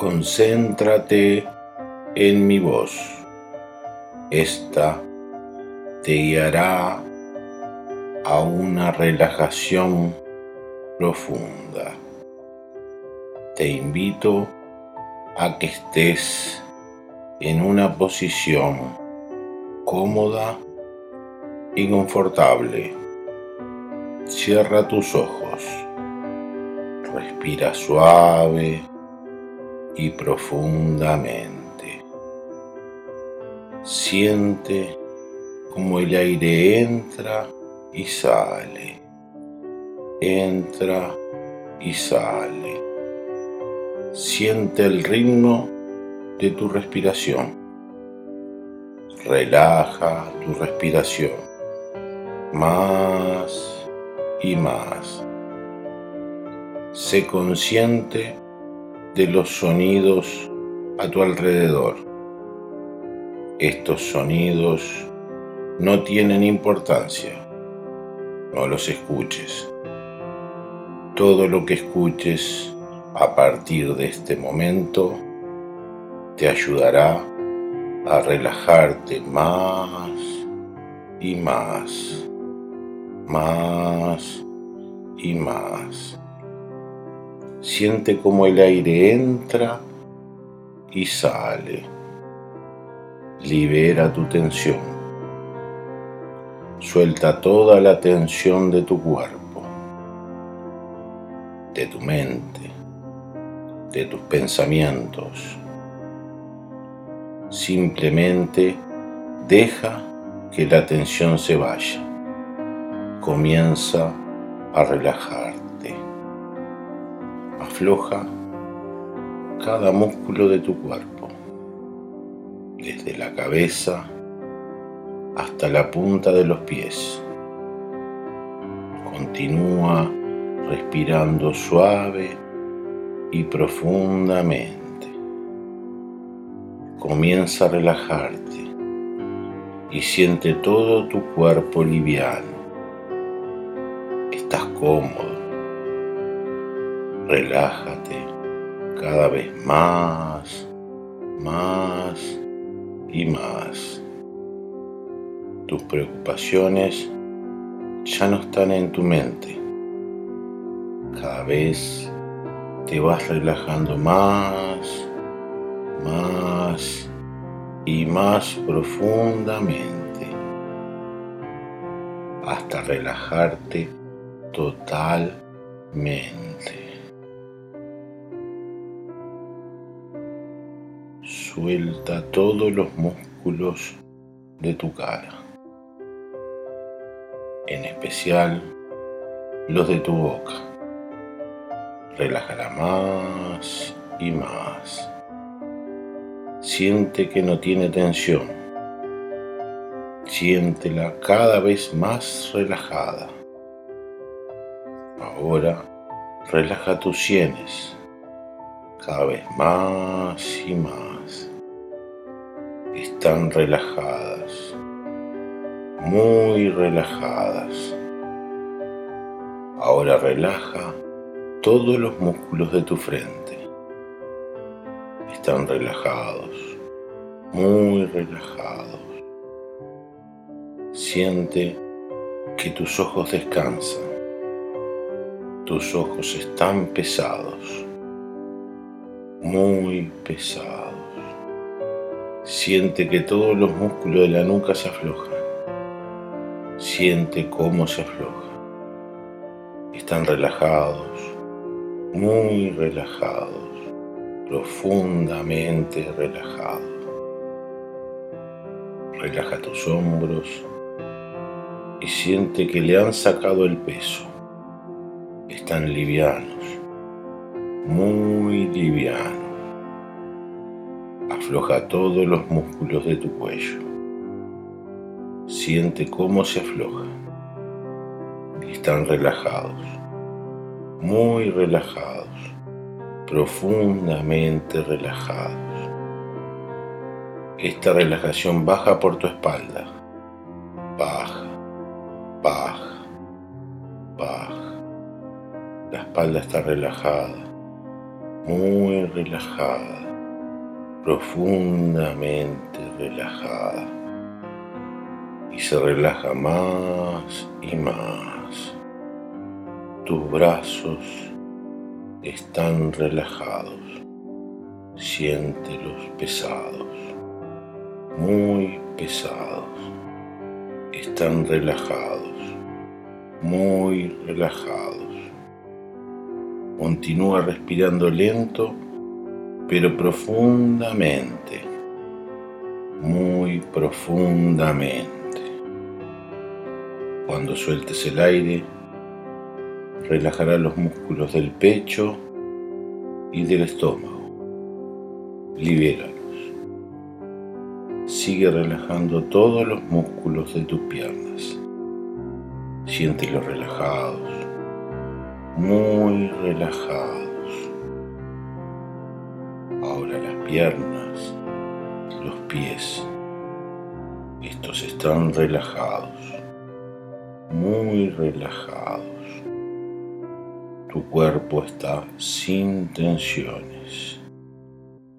Concéntrate en mi voz. Esta te guiará a una relajación profunda. Te invito a que estés en una posición cómoda y confortable. Cierra tus ojos. Respira suave y profundamente. Siente como el aire entra y sale. Entra y sale. Siente el ritmo de tu respiración. Relaja tu respiración más y más. Sé consciente de los sonidos a tu alrededor. Estos sonidos no tienen importancia. No los escuches. Todo lo que escuches a partir de este momento te ayudará a relajarte más y más, más y más. Siente como el aire entra y sale. Libera tu tensión. Suelta toda la tensión de tu cuerpo, de tu mente de tus pensamientos. Simplemente deja que la tensión se vaya. Comienza a relajarte. Afloja cada músculo de tu cuerpo, desde la cabeza hasta la punta de los pies. Continúa respirando suave y profundamente. Comienza a relajarte y siente todo tu cuerpo liviano. Cómodo. Relájate cada vez más, más y más. Tus preocupaciones ya no están en tu mente. Cada vez te vas relajando más, más y más profundamente hasta relajarte totalmente. Suelta todos los músculos de tu cara, en especial los de tu boca relájala más y más. Siente que no tiene tensión. Siéntela cada vez más relajada. Ahora relaja tus sienes cada vez más y más. Están relajadas, muy relajadas. Ahora relaja todos los músculos de tu frente están relajados, muy relajados. Siente que tus ojos descansan. Tus ojos están pesados, muy pesados. Siente que todos los músculos de la nuca se aflojan. Siente cómo se aflojan. Están relajados, muy relajados, profundamente relajados. Relaja tus hombros y siente que le han sacado el peso. Están livianos, muy livianos. Afloja todos los músculos de tu cuello. Siente cómo se aflojan. Están relajados muy relajados, profundamente relajados. Esta relajación baja por tu espalda, espalda está relajada, muy relajada, profundamente relajada. Y se relaja más y más. Tus brazos están relajados. Siéntelos pesados, muy pesados. Están relajados, muy relajados. Continúa respirando lento, pero profundamente, muy profundamente. Cuando sueltes el aire, relajará los músculos del pecho y del estómago. Libéralos. Sigue relajando todos los músculos de tus piernas. Siéntelos relajados, muy relajados. Ahora las piernas, los pies. Estos están relajados, muy relajados. Tu cuerpo está sin tensiones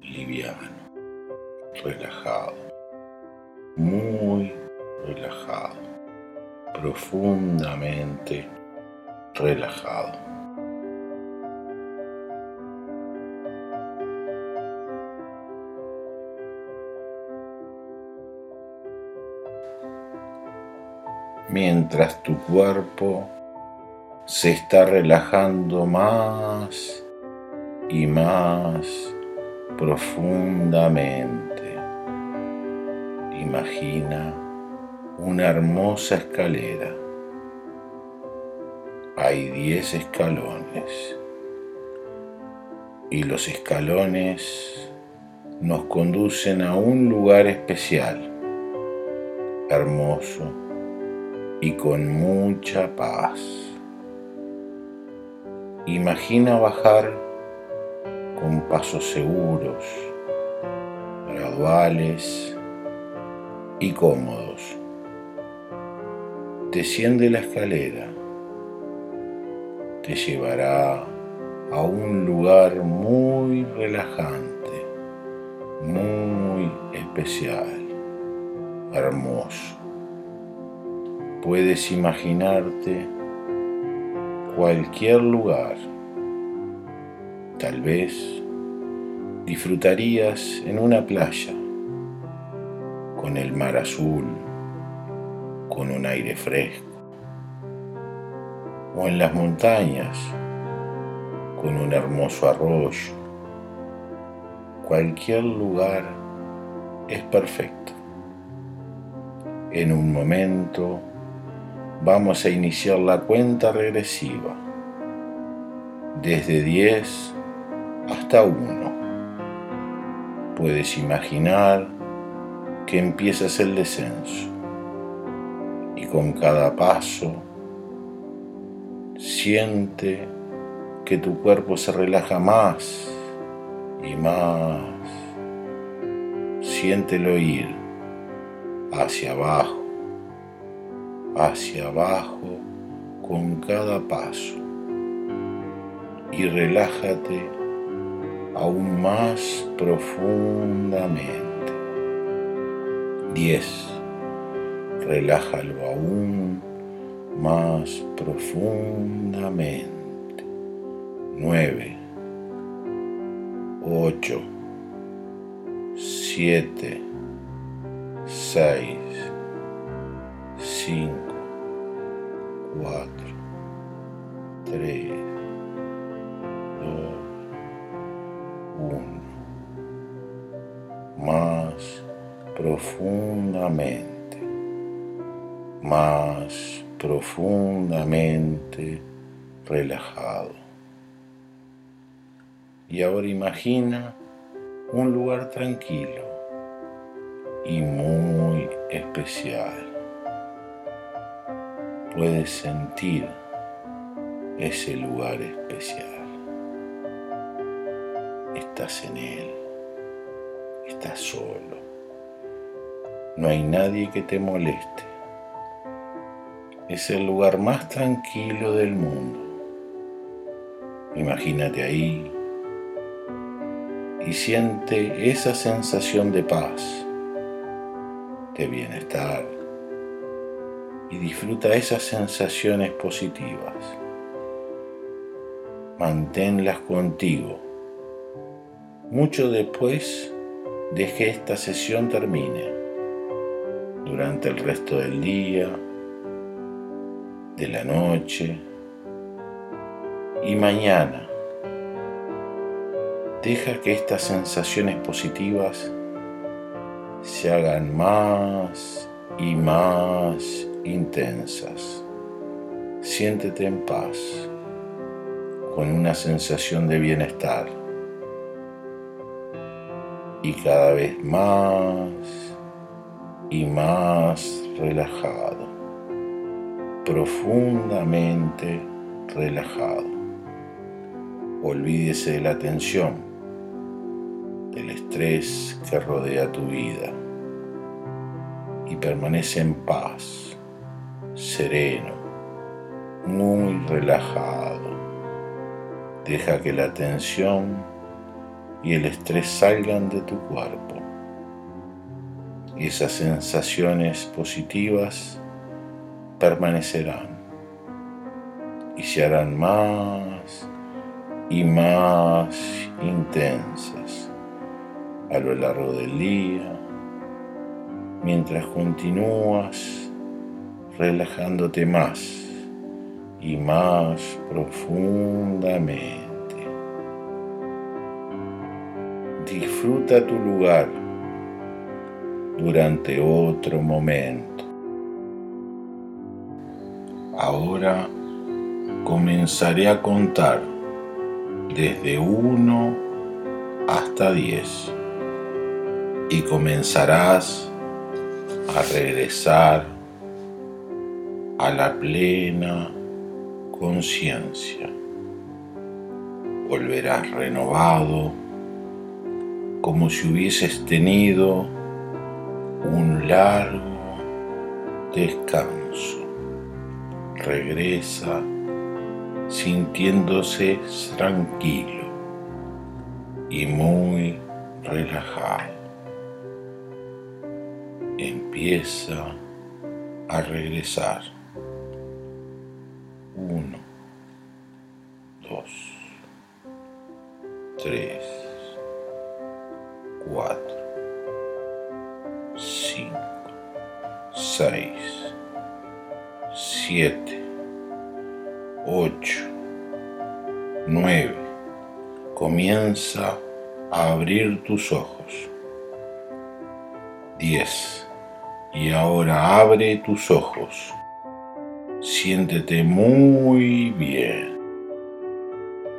liviano, relajado, muy relajado, profundamente relajado. Mientras tu cuerpo se está relajando más y más profundamente. Imagina una hermosa escalera. Hay diez escalones y los escalones nos conducen a un lugar especial, hermoso y con mucha paz. Imagina bajar con pasos seguros, graduales y cómodos. Desciende la escalera, te llevará a un lugar muy relajante, muy especial, hermoso. Puedes imaginarte cualquier lugar Tal vez disfrutarías en una playa, con el mar azul, con un aire fresco, o en las montañas, con un hermoso arroyo. Cualquier lugar es perfecto. En un momento vamos a iniciar la cuenta regresiva. Desde 10 hasta uno. Puedes imaginar que empiezas el descenso y con cada paso siente que tu cuerpo se relaja más y más. Siéntelo ir hacia abajo, hacia abajo con cada paso y relájate aún más profundamente. 10. Relájalo aún más profundamente. 9. 8. 7. 6. 5. 4. 3. más profundamente, más profundamente relajado. Y ahora imagina un lugar tranquilo y muy especial. Puedes sentir ese lugar especial. Estás en él estás solo. No hay nadie que te moleste. Es el lugar más tranquilo del mundo. Imagínate ahí y siente esa sensación de paz, de bienestar y disfruta esas sensaciones positivas. Manténlas contigo. Mucho después de que esta sesión termine, durante el resto del día, de la noche y mañana. Deja que estas sensaciones positivas se hagan más y más intensas. Siéntete en paz, con una sensación de bienestar y cada vez más y más relajado, profundamente relajado. Olvídese de la tensión, del estrés que rodea tu vida y permanece en paz sereno, muy relajado. Deja que la tensión y el estrés salgan de tu cuerpo. Y esas sensaciones positivas permanecerán y se harán más y más intensas a lo largo del día mientras continúas relajándote más y más profundamente. Disfruta tu lugar durante otro momento. Ahora comenzaré a contar desde 1 hasta 10 y comenzarás a regresar a la plena conciencia. Volverás renovado como si hubieses tenido un largo descanso. Regresa sintiéndose tranquilo y muy relajado. Empieza a regresar. Uno, dos, tres, cuatro, cinco, seis, siete, ocho, nueve. Comienza a abrir tus ojos. Diez. Y ahora abre tus ojos. Siéntete muy bien,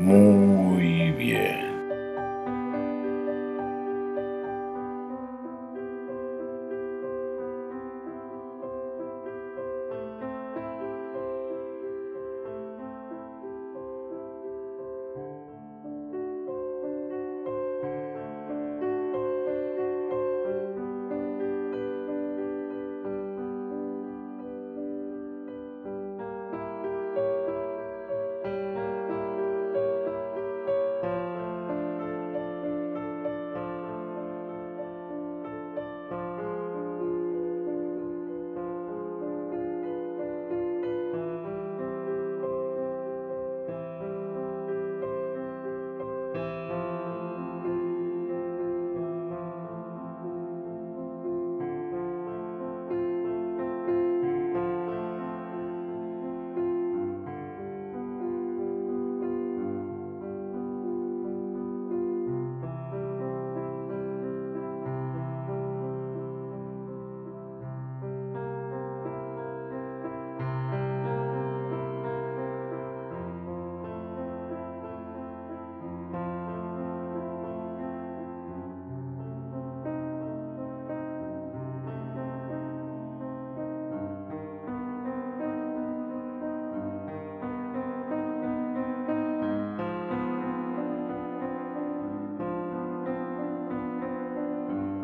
muy